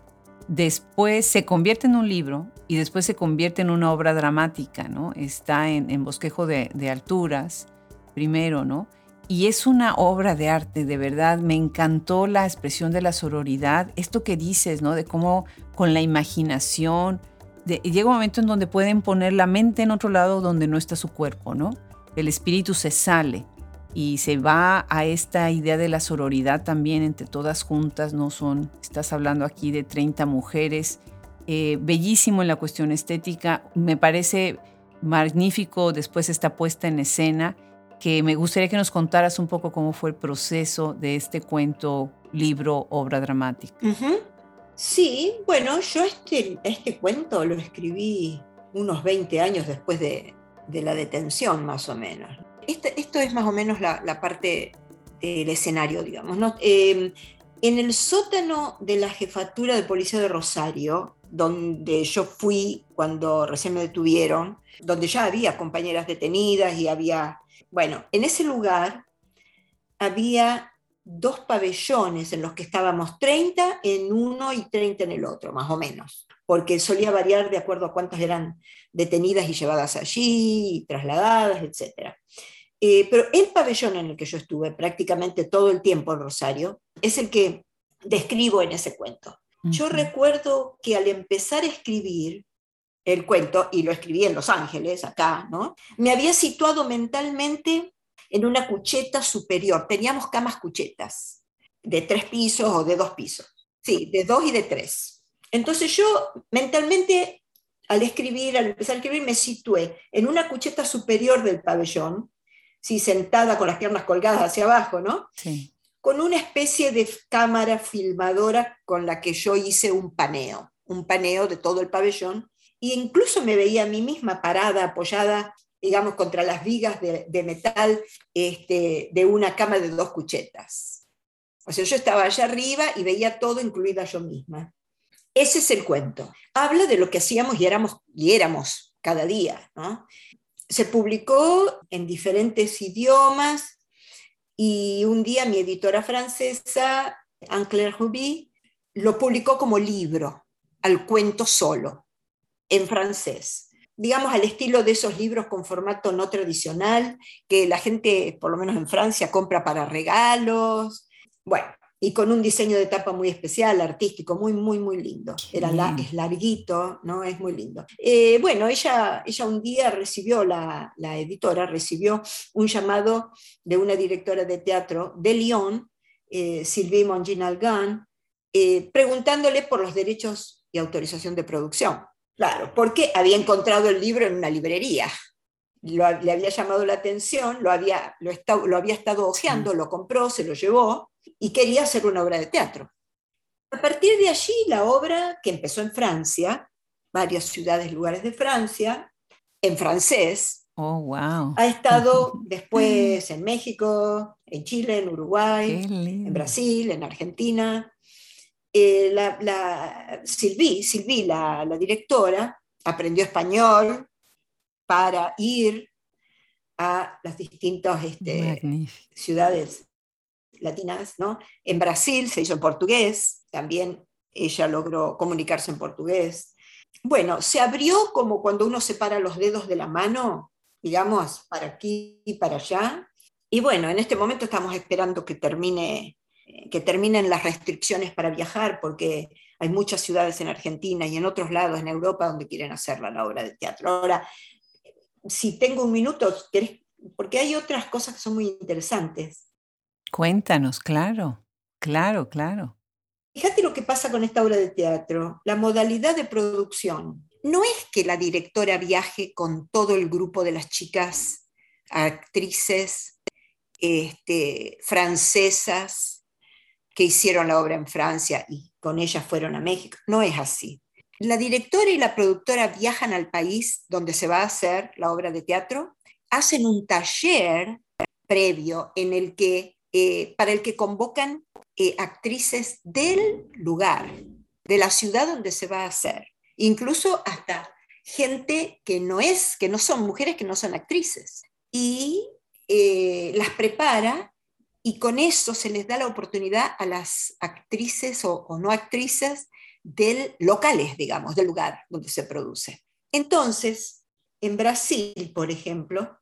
después se convierte en un libro y después se convierte en una obra dramática, ¿no? Está en, Bosquejo de, de Alturas, primero, ¿no? Y es una obra de arte, de verdad. Me encantó la expresión de la sororidad, esto que dices, ¿no? De cómo con la imaginación, llega un momento en donde pueden poner la mente en otro lado donde no está su cuerpo, ¿no? El espíritu se sale y se va a esta idea de la sororidad también entre todas juntas, no son, estás hablando aquí de 30 mujeres, eh, bellísimo en la cuestión estética, me parece magnífico después esta puesta en escena que me gustaría que nos contaras un poco cómo fue el proceso de este cuento, libro, obra dramática. Sí, bueno, yo este, este cuento lo escribí unos 20 años después de, la detención, más o menos. Este, esto es más o menos la, parte del escenario, digamos. Em, en el sótano de la jefatura de policía de Rosario, donde yo fui cuando recién me detuvieron, donde ya había compañeras detenidas y había bueno, en ese lugar había dos pabellones en los que estábamos 30 en uno y 30 en el otro, más o menos, porque solía variar de acuerdo a cuántas eran detenidas y llevadas allí, y trasladadas, etc. Eh, pero el pabellón en el que yo estuve prácticamente todo el tiempo en Rosario es el que describo en ese cuento. Yo recuerdo que al empezar a escribir, el cuento, y lo escribí en Los Ángeles, acá, ¿no? Me había situado mentalmente en una cucheta superior. Teníamos camas cuchetas, de tres pisos o de dos pisos. Sí, de dos y de tres. Entonces yo mentalmente, al escribir, al empezar a escribir, me situé en una cucheta superior del pabellón, sí, sentada con las piernas colgadas hacia abajo, ¿no? Sí. Con una especie de cámara filmadora con la que yo hice un paneo, un paneo de todo el pabellón y incluso me veía a mí misma parada, apoyada, digamos, contra las vigas de, metal este, de una cama de dos cuchetas. O sea, yo estaba allá arriba y veía todo, incluida yo misma. Ese es el cuento. Habla de lo que hacíamos y éramos, y éramos cada día. Se publicó en diferentes idiomas y un día mi editora francesa, Anne-Claire Ruby, lo publicó como libro, al cuento solo en francés, digamos al estilo de esos libros con formato no tradicional que la gente, por lo menos en Francia, compra para regalos. Bueno, y con un diseño de tapa muy especial, artístico, muy, muy, muy lindo. Era la, es larguito, ¿no? Es muy lindo. Eh, bueno, ella, ella un día recibió, la, la, editora recibió un llamado de una directora de teatro de Lyon, eh, Sylvie Monginalgan, eh, preguntándole por los derechos y autorización de producción. Claro, porque había encontrado el libro en una librería. le había llamado la atención, lo había, lo, lo había estado hojeando, lo compró, se lo llevó y quería hacer una obra de teatro. A partir de allí, la obra, que empezó en Francia, varias ciudades, lugares de Francia, en francés, oh, wow. ha estado después en México, en Chile, en Uruguay, en Brasil, en Argentina. Eh, la, la Sylvie, la, directora, aprendió español para ir a las distintas este, ciudades latinas, ¿no? En Brasil se hizo en portugués, también ella logró comunicarse en portugués. Bueno, se abrió como cuando uno separa los dedos de la mano, digamos, para aquí y para allá. Y bueno, en este momento estamos esperando que termine que terminen las restricciones para viajar, porque hay muchas ciudades en Argentina y en otros lados en Europa donde quieren hacerla la obra de teatro. Ahora, si tengo un minuto, porque hay otras cosas que son muy interesantes. Cuéntanos, claro, claro, claro. Fíjate lo que pasa con esta obra de teatro, la modalidad de producción. No es que la directora viaje con todo el grupo de las chicas actrices este, francesas que hicieron la obra en Francia y con ellas fueron a México. No es así. La directora y la productora viajan al país donde se va a hacer la obra de teatro, hacen un taller previo en el que eh, para el que convocan eh, actrices del lugar, de la ciudad donde se va a hacer, incluso hasta gente que no es, que no son mujeres, que no son actrices, y eh, las prepara y con eso se les da la oportunidad a las actrices o, o no actrices del locales, digamos, del lugar donde se produce. Entonces, en Brasil, por ejemplo,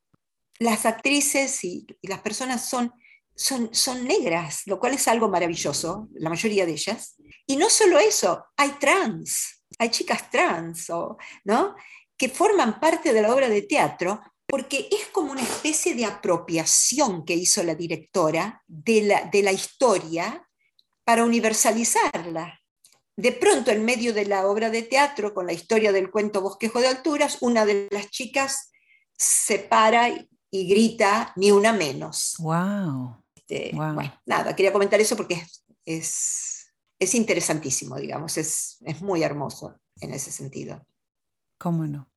las actrices y, y las personas son son, son negras, lo cual es algo maravilloso, la mayoría de ellas. Y no solo eso, hay trans, hay chicas trans, ¿no? que forman parte de la obra de teatro porque es como una especie de apropiación que hizo la directora de la, de la historia para universalizarla. De pronto, en medio de la obra de teatro, con la historia del cuento Bosquejo de Alturas, una de las chicas se para y grita, ni una menos. ¡Wow! Este, bueno, nada, quería comentar eso porque es, es, interesantísimo, digamos, es, es muy hermoso en ese sentido. ¿Cómo no?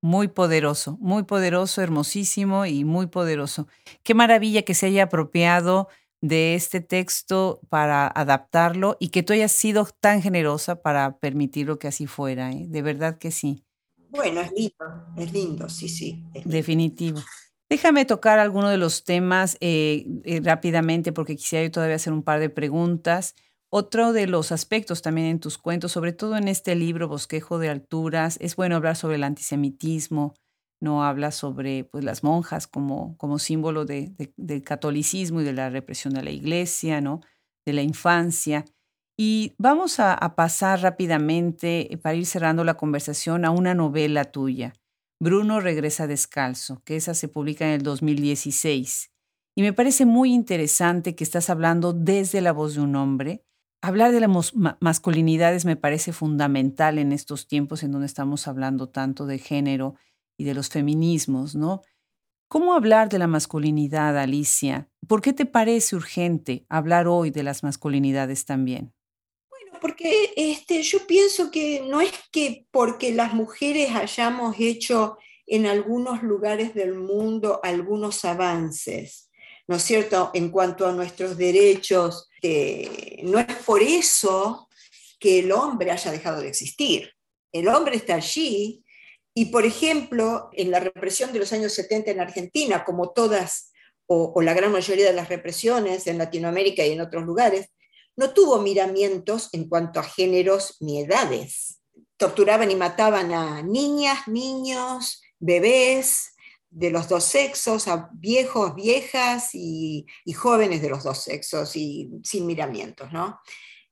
Muy poderoso, muy poderoso, hermosísimo y muy poderoso. Qué maravilla que se haya apropiado de este texto para adaptarlo y que tú hayas sido tan generosa para permitirlo que así fuera. ¿eh? De verdad que sí. Bueno, es lindo, es lindo, sí, sí. Definitivo. Déjame tocar alguno de los temas eh, eh, rápidamente porque quisiera yo todavía hacer un par de preguntas. Otro de los aspectos también en tus cuentos, sobre todo en este libro Bosquejo de Alturas, es bueno hablar sobre el antisemitismo, no habla sobre pues, las monjas como, como símbolo de, del catolicismo y de la represión de la iglesia, ¿no? de la infancia. Y vamos a, a pasar rápidamente, eh, para ir cerrando la conversación, a una novela tuya. Bruno regresa descalzo, que esa se publica en el 2016. Y me parece muy interesante que estás hablando desde la voz de un hombre. Hablar de las masculinidades me parece fundamental en estos tiempos en donde estamos hablando tanto de género y de los feminismos, ¿no? ¿Cómo hablar de la masculinidad, Alicia? ¿Por qué te parece urgente hablar hoy de las masculinidades también? porque este, yo pienso que no es que porque las mujeres hayamos hecho en algunos lugares del mundo algunos avances, ¿no es cierto?, en cuanto a nuestros derechos, no es por eso que el hombre haya dejado de existir. El hombre está allí y, por ejemplo, en la represión de los años 70 en Argentina, como todas o la gran mayoría de las represiones en Latinoamérica y en otros lugares, no tuvo miramientos en cuanto a géneros ni edades. Torturaban y mataban a niñas, niños, bebés, de los dos sexos, a viejos, viejas y, jóvenes de los dos sexos y sin miramientos, ¿no?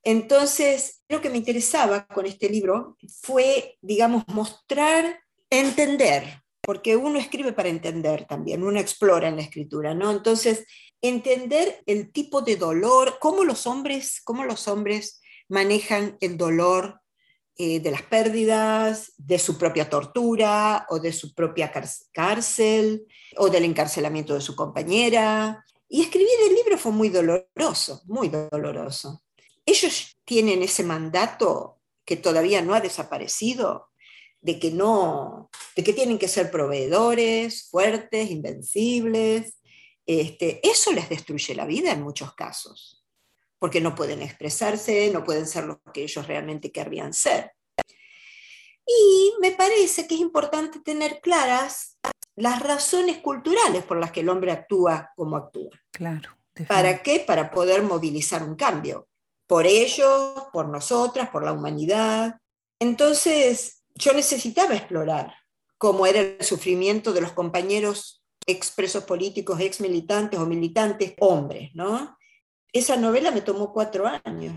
Entonces, lo que me interesaba con este libro fue, digamos, mostrar, entender, porque uno escribe para entender también, uno explora en la escritura, ¿no? Entonces, entender el tipo de dolor, cómo los hombres, cómo los hombres manejan el dolor eh, de las pérdidas, de su propia tortura o de su propia cárcel o del encarcelamiento de su compañera. Y escribir el libro fue muy doloroso, muy doloroso. Ellos tienen ese mandato que todavía no ha desaparecido, de que no, de que tienen que ser proveedores, fuertes, invencibles. Este, eso les destruye la vida en muchos casos porque no pueden expresarse, no pueden ser lo que ellos realmente querrían ser. Y me parece que es importante tener claras las razones culturales por las que el hombre actúa como actúa. Claro. ¿Para qué? Para poder movilizar un cambio. Por ellos, por nosotras, por la humanidad. Entonces, yo necesitaba explorar cómo era el sufrimiento de los compañeros expresos políticos, ex militantes o militantes hombres, ¿no? Esa novela me tomó cuatro años,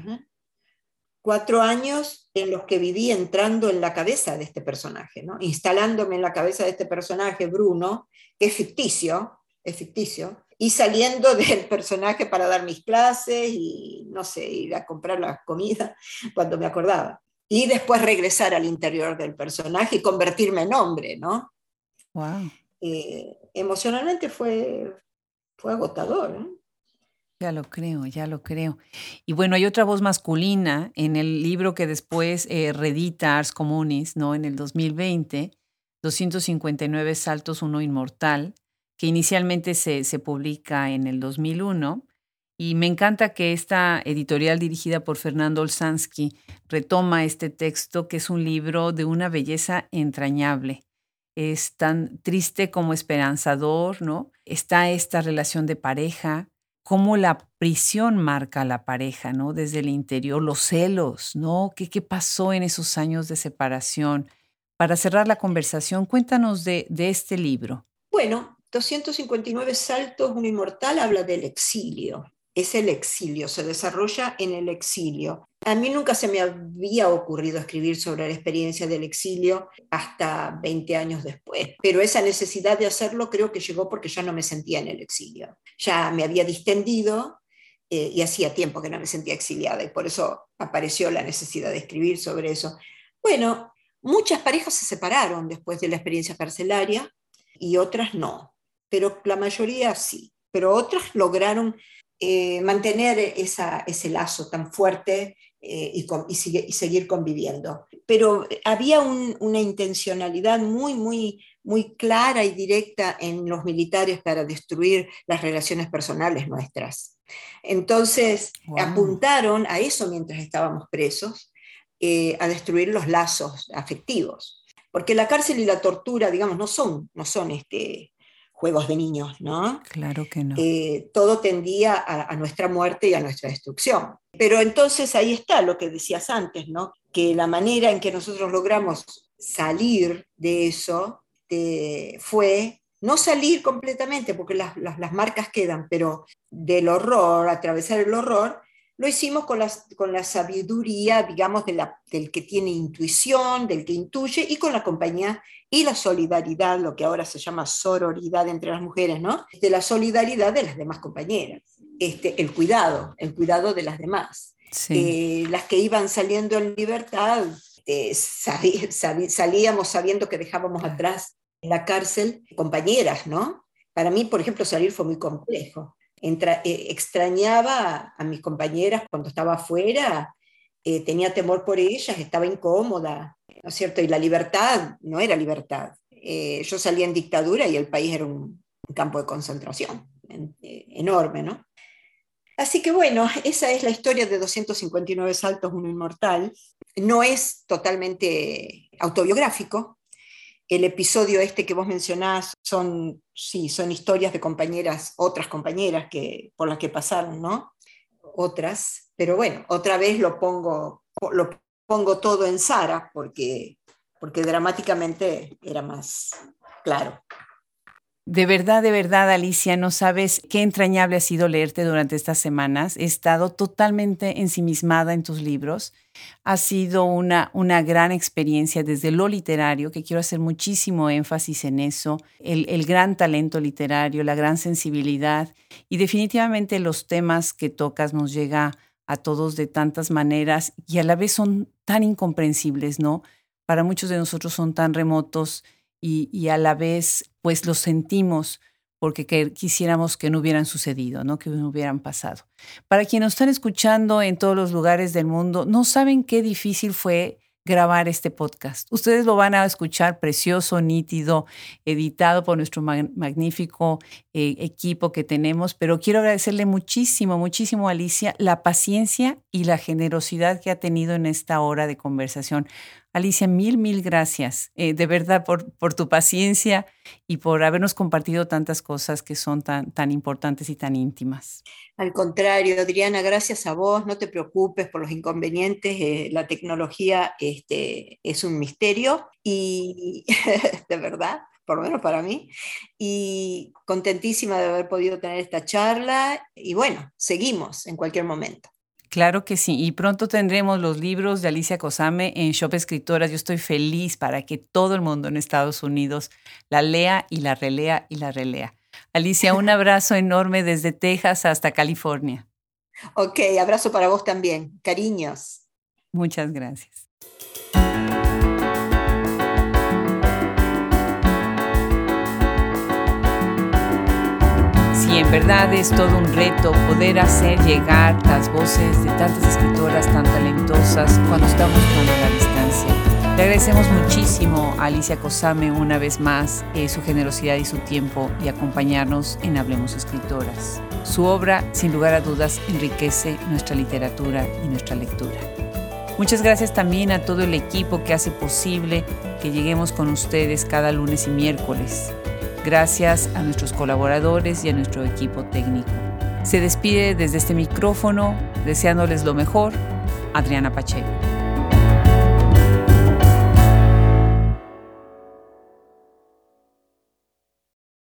cuatro años en los que viví entrando en la cabeza de este personaje, ¿no? instalándome en la cabeza de este personaje, Bruno, que es ficticio, es ficticio, y saliendo del personaje para dar mis clases y, no sé, ir a comprar la comida cuando me acordaba. Y después regresar al interior del personaje y convertirme en hombre, ¿no? Wow. Eh, emocionalmente fue, fue agotador. ¿no? Ya lo creo, ya lo creo. Y bueno, hay otra voz masculina en el libro que después eh, redita Ars Comunis, ¿no? En el 2020, 259 Saltos, uno inmortal, que inicialmente se, se publica en el 2001. Y me encanta que esta editorial dirigida por Fernando Olsansky retoma este texto, que es un libro de una belleza entrañable. Es tan triste como esperanzador, ¿no? Está esta relación de pareja, cómo la prisión marca a la pareja, ¿no? Desde el interior, los celos, ¿no? ¿Qué, qué pasó en esos años de separación? Para cerrar la conversación, cuéntanos de, de este libro. Bueno, 259 Saltos, un inmortal habla del exilio es el exilio, se desarrolla en el exilio. A mí nunca se me había ocurrido escribir sobre la experiencia del exilio hasta 20 años después, pero esa necesidad de hacerlo creo que llegó porque ya no me sentía en el exilio. Ya me había distendido eh, y hacía tiempo que no me sentía exiliada y por eso apareció la necesidad de escribir sobre eso. Bueno, muchas parejas se separaron después de la experiencia carcelaria y otras no, pero la mayoría sí, pero otras lograron eh, mantener ese lazo tan fuerte eh, y, seguir conviviendo. Pero había una intencionalidad muy, muy, muy clara y directa en los militares para destruir las relaciones personales nuestras. Entonces apuntaron a eso mientras estábamos presos, eh, a destruir los lazos afectivos. Porque la cárcel y la tortura, digamos, no son, no son este, juegos de niños, ¿no? Claro que no. Eh, todo tendía a, nuestra muerte y a nuestra destrucción. Pero entonces ahí está lo que decías antes, ¿no? Que la manera en que nosotros logramos salir de eso fue no salir completamente, porque las, las, marcas quedan, pero del horror, atravesar el horror, lo hicimos con, con la sabiduría, digamos, de la, del que tiene intuición, del que intuye, y con la compañía y la solidaridad, lo que ahora se llama sororidad entre las mujeres, ¿no? De la solidaridad de las demás compañeras, este, el cuidado, el cuidado de las demás. Eh, las que iban saliendo en libertad, eh, salíamos sabiendo que dejábamos atrás en la cárcel compañeras, ¿no? Para mí, por ejemplo, salir fue muy complejo eh, extrañaba a mis compañeras cuando estaba afuera, eh, tenía temor por ellas, estaba incómoda, ¿no es cierto? Y la libertad no era libertad. Eh, yo salía en dictadura y el país era un, campo de concentración enorme, ¿no? Así que bueno, esa es la historia de 259 saltos, uno inmortal. No es totalmente autobiográfico, el episodio este que vos mencionás son, sí, son historias de compañeras, otras compañeras que, por las que pasaron, ¿no? Otras, pero bueno, otra vez lo pongo, lo pongo todo en Sara porque, porque dramáticamente era más claro. De verdad, de verdad, Alicia, no sabes qué entrañable ha sido leerte durante estas semanas. He estado totalmente ensimismada en tus libros. Ha sido una, una gran experiencia desde lo literario, que quiero hacer muchísimo énfasis en eso, el, el gran talento literario, la gran sensibilidad y definitivamente los temas que tocas nos llega a todos de tantas maneras y a la vez son tan incomprensibles, ¿no? Para muchos de nosotros son tan remotos y, a la vez pues los sentimos porque quisiéramos que no hubieran sucedido, ¿no? que no hubieran pasado. Para quienes nos están escuchando en todos los lugares del mundo, no saben qué difícil fue grabar este podcast. Ustedes lo van a escuchar precioso, nítido, editado por nuestro magnífico eh, equipo que tenemos, pero quiero agradecerle muchísimo, muchísimo a Alicia la paciencia y la generosidad que ha tenido en esta hora de conversación. Alicia, mil, mil gracias, eh, de verdad, por, por, tu paciencia y por habernos compartido tantas cosas que son tan, tan importantes y tan íntimas. Al contrario, Adriana, gracias a vos, no te preocupes por los inconvenientes, eh, la tecnología este, es un misterio y de verdad, por lo menos para mí, y contentísima de haber podido tener esta charla y bueno, seguimos en cualquier momento. Claro que sí, y pronto tendremos los libros de Alicia Cosame en Shop Escritoras. Yo estoy feliz para que todo el mundo en Estados Unidos la lea y la relea y la relea. Alicia, un abrazo enorme desde Texas hasta California. Ok, abrazo para vos también. Cariños. Muchas gracias. Y en verdad es todo un reto poder hacer llegar las voces de tantas escritoras tan talentosas cuando estamos tan a distancia. Le agradecemos muchísimo a Alicia Cosame una vez más eh, su generosidad y su tiempo y acompañarnos en Hablemos Escritoras. Su obra, sin lugar a dudas, enriquece nuestra literatura y nuestra lectura. Muchas gracias también a todo el equipo que hace posible que lleguemos con ustedes cada lunes y miércoles. Gracias a nuestros colaboradores y a nuestro equipo técnico. Se despide desde este micrófono, deseándoles lo mejor, Adriana Pacheco.